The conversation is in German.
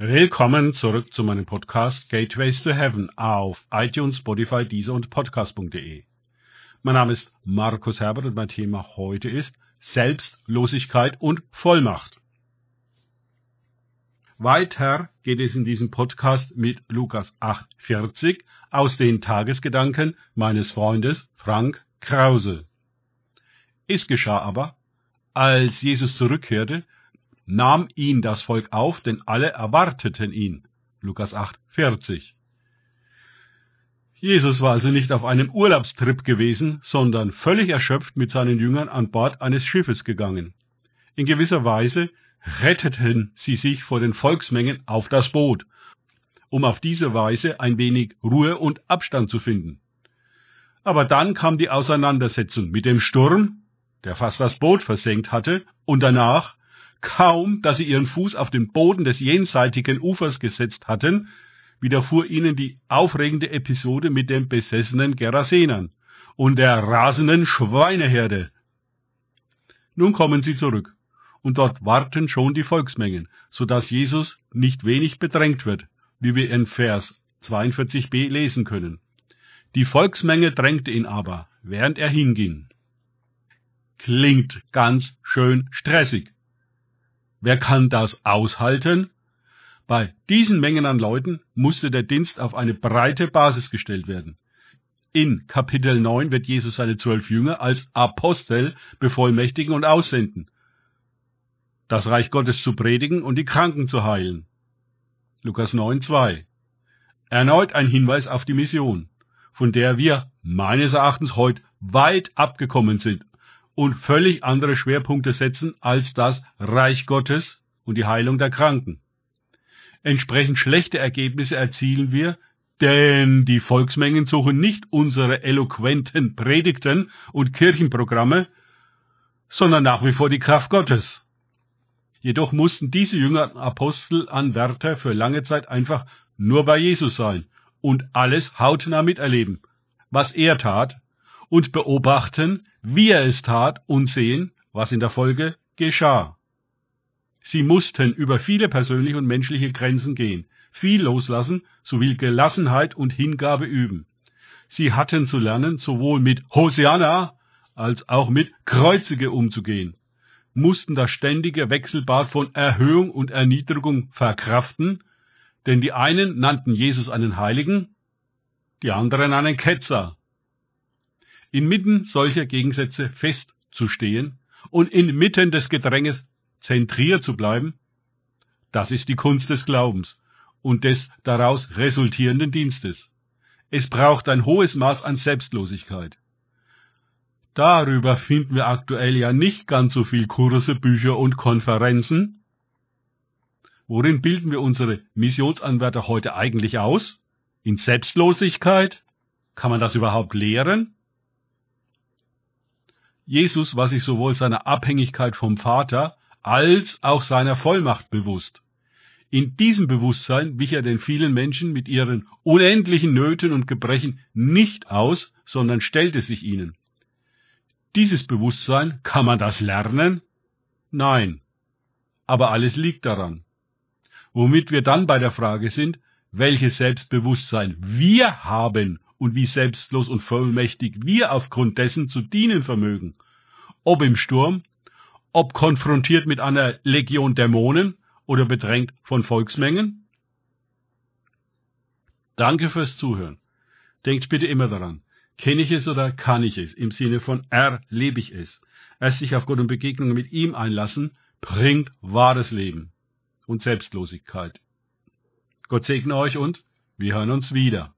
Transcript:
Willkommen zurück zu meinem Podcast Gateways to Heaven auf iTunes, Spotify, Deezer und Podcast.de. Mein Name ist Markus Herbert und mein Thema heute ist Selbstlosigkeit und Vollmacht. Weiter geht es in diesem Podcast mit Lukas 8,40 aus den Tagesgedanken meines Freundes Frank Krause. Es geschah aber, als Jesus zurückkehrte, nahm ihn das Volk auf, denn alle erwarteten ihn. Lukas 8, 40. Jesus war also nicht auf einem Urlaubstrip gewesen, sondern völlig erschöpft mit seinen Jüngern an Bord eines Schiffes gegangen. In gewisser Weise retteten sie sich vor den Volksmengen auf das Boot, um auf diese Weise ein wenig Ruhe und Abstand zu finden. Aber dann kam die Auseinandersetzung mit dem Sturm, der fast das Boot versenkt hatte, und danach Kaum, dass sie ihren Fuß auf den Boden des jenseitigen Ufers gesetzt hatten, widerfuhr ihnen die aufregende Episode mit den besessenen Gerasenern und der rasenden Schweineherde. Nun kommen sie zurück, und dort warten schon die Volksmengen, so dass Jesus nicht wenig bedrängt wird, wie wir in Vers 42b lesen können. Die Volksmenge drängte ihn aber, während er hinging. Klingt ganz schön stressig. Wer kann das aushalten? Bei diesen Mengen an Leuten musste der Dienst auf eine breite Basis gestellt werden. In Kapitel 9 wird Jesus seine zwölf Jünger als Apostel bevollmächtigen und aussenden, das Reich Gottes zu predigen und die Kranken zu heilen. Lukas 9, 2. Erneut ein Hinweis auf die Mission, von der wir meines Erachtens heute weit abgekommen sind und völlig andere Schwerpunkte setzen als das Reich Gottes und die Heilung der Kranken. Entsprechend schlechte Ergebnisse erzielen wir, denn die Volksmengen suchen nicht unsere eloquenten Predigten und Kirchenprogramme, sondern nach wie vor die Kraft Gottes. Jedoch mussten diese jüngeren Apostelanwärter für lange Zeit einfach nur bei Jesus sein und alles hautnah miterleben, was er tat, und beobachten, wie er es tat und sehen, was in der Folge geschah. Sie mussten über viele persönliche und menschliche Grenzen gehen, viel loslassen sowie Gelassenheit und Hingabe üben. Sie hatten zu lernen, sowohl mit Hosianna als auch mit Kreuzige umzugehen, mussten das ständige Wechselbad von Erhöhung und Erniedrigung verkraften, denn die einen nannten Jesus einen Heiligen, die anderen einen Ketzer, inmitten solcher Gegensätze festzustehen und inmitten des Gedränges zentriert zu bleiben, das ist die Kunst des Glaubens und des daraus resultierenden Dienstes. Es braucht ein hohes Maß an Selbstlosigkeit. Darüber finden wir aktuell ja nicht ganz so viel Kurse, Bücher und Konferenzen. Worin bilden wir unsere Missionsanwärter heute eigentlich aus? In Selbstlosigkeit? Kann man das überhaupt lehren? Jesus war sich sowohl seiner Abhängigkeit vom Vater als auch seiner Vollmacht bewusst. In diesem Bewusstsein wich er den vielen Menschen mit ihren unendlichen Nöten und Gebrechen nicht aus, sondern stellte sich ihnen. Dieses Bewusstsein, kann man das lernen? Nein. Aber alles liegt daran. Womit wir dann bei der Frage sind, welches Selbstbewusstsein wir haben und wie selbstlos und vollmächtig wir aufgrund dessen zu dienen vermögen. Ob im Sturm, ob konfrontiert mit einer Legion Dämonen oder bedrängt von Volksmengen? Danke fürs Zuhören. Denkt bitte immer daran, kenne ich es oder kann ich es, im Sinne von erlebe ich es. Erst sich auf Gott und Begegnungen mit ihm einlassen, bringt wahres Leben und Selbstlosigkeit. Gott segne euch und wir hören uns wieder.